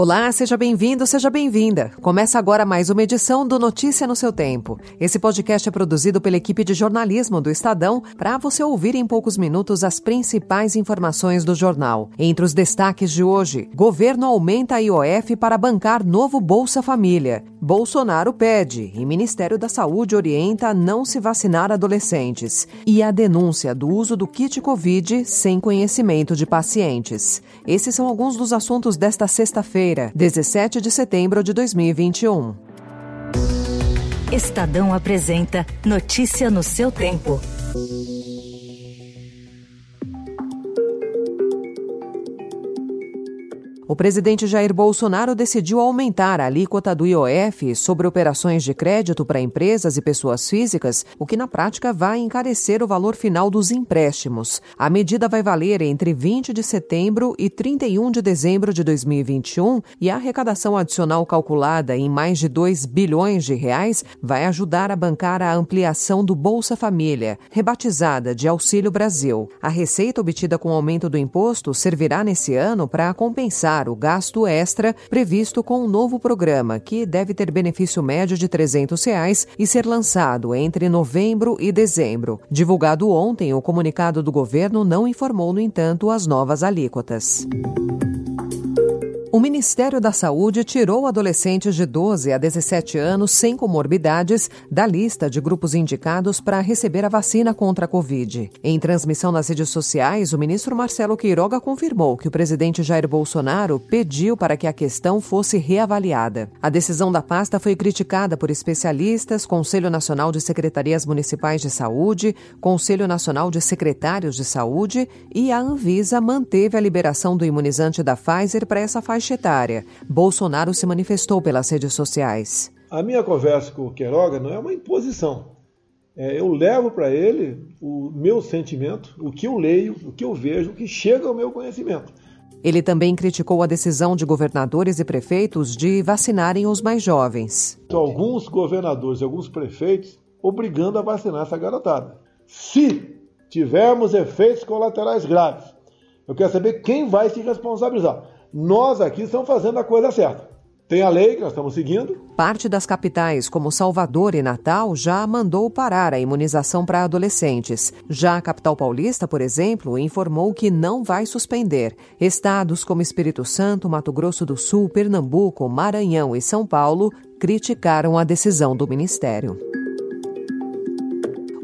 Olá, seja bem-vindo, seja bem-vinda. Começa agora mais uma edição do Notícia no seu tempo. Esse podcast é produzido pela equipe de jornalismo do Estadão para você ouvir em poucos minutos as principais informações do jornal. Entre os destaques de hoje, governo aumenta a IOF para bancar novo Bolsa Família. Bolsonaro pede e Ministério da Saúde orienta a não se vacinar adolescentes. E a denúncia do uso do kit Covid sem conhecimento de pacientes. Esses são alguns dos assuntos desta sexta-feira Quinta-feira, 17 de setembro de 2021. Estadão apresenta Notícia no seu tempo. O presidente Jair Bolsonaro decidiu aumentar a alíquota do IOF sobre operações de crédito para empresas e pessoas físicas, o que na prática vai encarecer o valor final dos empréstimos. A medida vai valer entre 20 de setembro e 31 de dezembro de 2021 e a arrecadação adicional calculada em mais de 2 bilhões de reais vai ajudar a bancar a ampliação do Bolsa Família, rebatizada de Auxílio Brasil. A receita obtida com o aumento do imposto servirá nesse ano para compensar o gasto extra previsto com um novo programa, que deve ter benefício médio de 300 reais e ser lançado entre novembro e dezembro. Divulgado ontem, o comunicado do governo não informou, no entanto, as novas alíquotas. O Ministério da Saúde tirou adolescentes de 12 a 17 anos sem comorbidades da lista de grupos indicados para receber a vacina contra a Covid. Em transmissão nas redes sociais, o ministro Marcelo Queiroga confirmou que o presidente Jair Bolsonaro pediu para que a questão fosse reavaliada. A decisão da pasta foi criticada por especialistas, Conselho Nacional de Secretarias Municipais de Saúde, Conselho Nacional de Secretários de Saúde e a Anvisa manteve a liberação do imunizante da Pfizer para essa faixa faixa etária. Bolsonaro se manifestou pelas redes sociais. A minha conversa com o Queiroga não é uma imposição. É, eu levo para ele o meu sentimento, o que eu leio, o que eu vejo, o que chega ao meu conhecimento. Ele também criticou a decisão de governadores e prefeitos de vacinarem os mais jovens. Alguns governadores e alguns prefeitos obrigando a vacinar essa garotada. Se tivermos efeitos colaterais graves, eu quero saber quem vai se responsabilizar. Nós aqui estamos fazendo a coisa certa. Tem a lei que nós estamos seguindo. Parte das capitais, como Salvador e Natal, já mandou parar a imunização para adolescentes. Já a capital paulista, por exemplo, informou que não vai suspender. Estados como Espírito Santo, Mato Grosso do Sul, Pernambuco, Maranhão e São Paulo criticaram a decisão do Ministério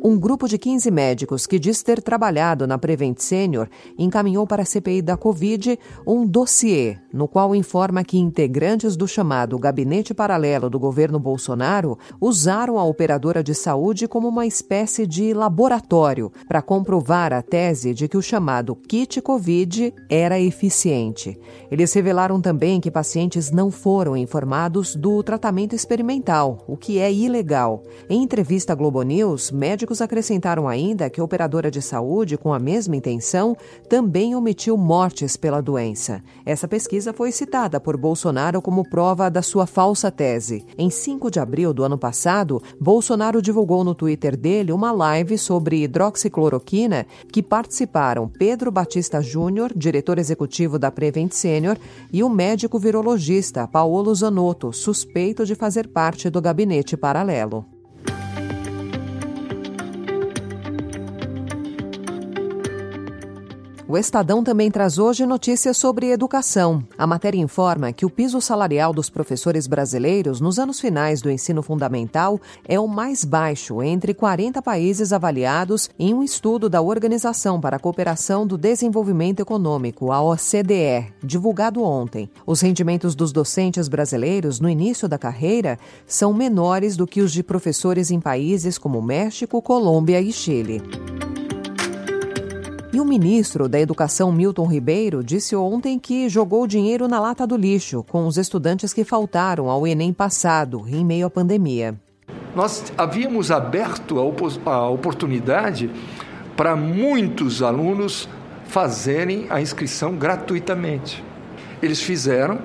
um grupo de 15 médicos que diz ter trabalhado na Prevent Senior encaminhou para a CPI da Covid um dossiê no qual informa que integrantes do chamado Gabinete Paralelo do governo Bolsonaro usaram a operadora de saúde como uma espécie de laboratório para comprovar a tese de que o chamado kit Covid era eficiente. Eles revelaram também que pacientes não foram informados do tratamento experimental, o que é ilegal. Em entrevista à Globo News, médicos médicos acrescentaram ainda que a operadora de saúde, com a mesma intenção, também omitiu mortes pela doença. Essa pesquisa foi citada por Bolsonaro como prova da sua falsa tese. Em 5 de abril do ano passado, Bolsonaro divulgou no Twitter dele uma live sobre hidroxicloroquina que participaram Pedro Batista Júnior, diretor executivo da Prevent Senior, e o médico virologista Paulo Zanotto, suspeito de fazer parte do gabinete paralelo. O Estadão também traz hoje notícias sobre educação. A matéria informa que o piso salarial dos professores brasileiros nos anos finais do ensino fundamental é o mais baixo entre 40 países avaliados em um estudo da Organização para a Cooperação do Desenvolvimento Econômico, a OCDE, divulgado ontem. Os rendimentos dos docentes brasileiros no início da carreira são menores do que os de professores em países como México, Colômbia e Chile. E o ministro da Educação, Milton Ribeiro, disse ontem que jogou dinheiro na lata do lixo com os estudantes que faltaram ao Enem passado, em meio à pandemia. Nós havíamos aberto a oportunidade para muitos alunos fazerem a inscrição gratuitamente. Eles fizeram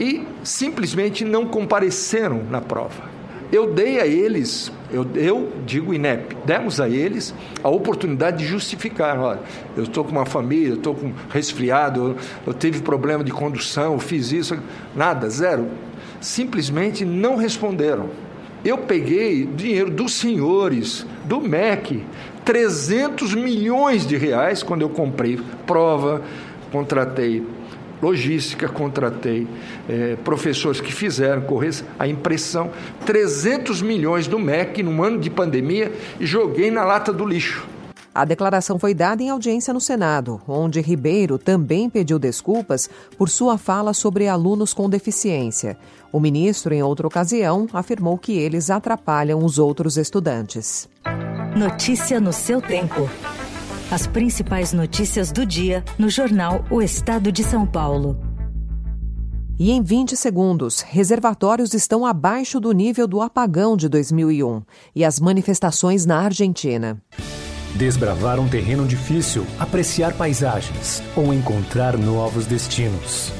e simplesmente não compareceram na prova. Eu dei a eles, eu, eu digo INEP, demos a eles a oportunidade de justificar. Olha, eu estou com uma família, estou com resfriado, eu, eu tive problema de condução, eu fiz isso, nada, zero. Simplesmente não responderam. Eu peguei dinheiro dos senhores, do MEC, 300 milhões de reais quando eu comprei prova, contratei logística, contratei é, professores que fizeram correr a impressão, 300 milhões do MEC num ano de pandemia e joguei na lata do lixo. A declaração foi dada em audiência no Senado, onde Ribeiro também pediu desculpas por sua fala sobre alunos com deficiência. O ministro, em outra ocasião, afirmou que eles atrapalham os outros estudantes. Notícia no seu tempo. As principais notícias do dia no jornal O Estado de São Paulo. E em 20 segundos, reservatórios estão abaixo do nível do apagão de 2001 e as manifestações na Argentina. Desbravar um terreno difícil, apreciar paisagens ou encontrar novos destinos.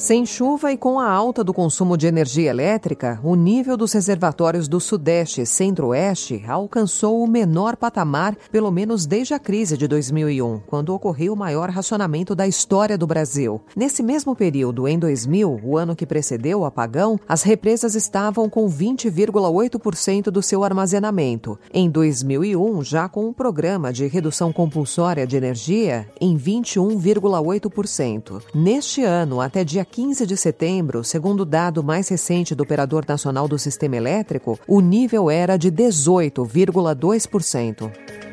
Sem chuva e com a alta do consumo de energia elétrica, o nível dos reservatórios do Sudeste e Centro-Oeste alcançou o menor patamar, pelo menos desde a crise de 2001, quando ocorreu o maior racionamento da história do Brasil. Nesse mesmo período, em 2000, o ano que precedeu o apagão, as represas estavam com 20,8% do seu armazenamento. Em 2001, já com um programa de redução compulsória de energia, em 21,8%. Neste ano, até dia 15 de setembro, segundo o dado mais recente do Operador Nacional do Sistema Elétrico, o nível era de 18,2%.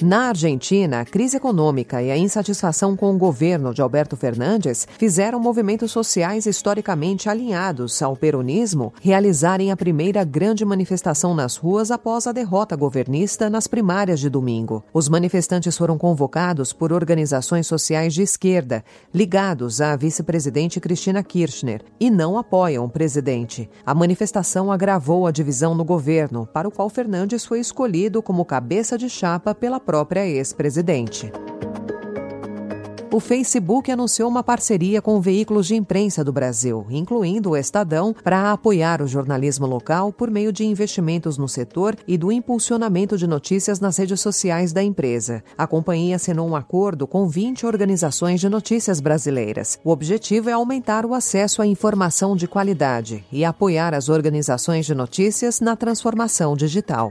Na Argentina, a crise econômica e a insatisfação com o governo de Alberto Fernandes fizeram movimentos sociais historicamente alinhados ao peronismo realizarem a primeira grande manifestação nas ruas após a derrota governista nas primárias de domingo. Os manifestantes foram convocados por organizações sociais de esquerda, ligados à vice-presidente Cristina Kirchner, e não apoiam o presidente. A manifestação agravou a divisão no governo, para o qual Fernandes foi escolhido como cabeça de chapa pela própria ex-presidente. O Facebook anunciou uma parceria com veículos de imprensa do Brasil, incluindo o Estadão, para apoiar o jornalismo local por meio de investimentos no setor e do impulsionamento de notícias nas redes sociais da empresa. A companhia assinou um acordo com 20 organizações de notícias brasileiras. O objetivo é aumentar o acesso à informação de qualidade e apoiar as organizações de notícias na transformação digital.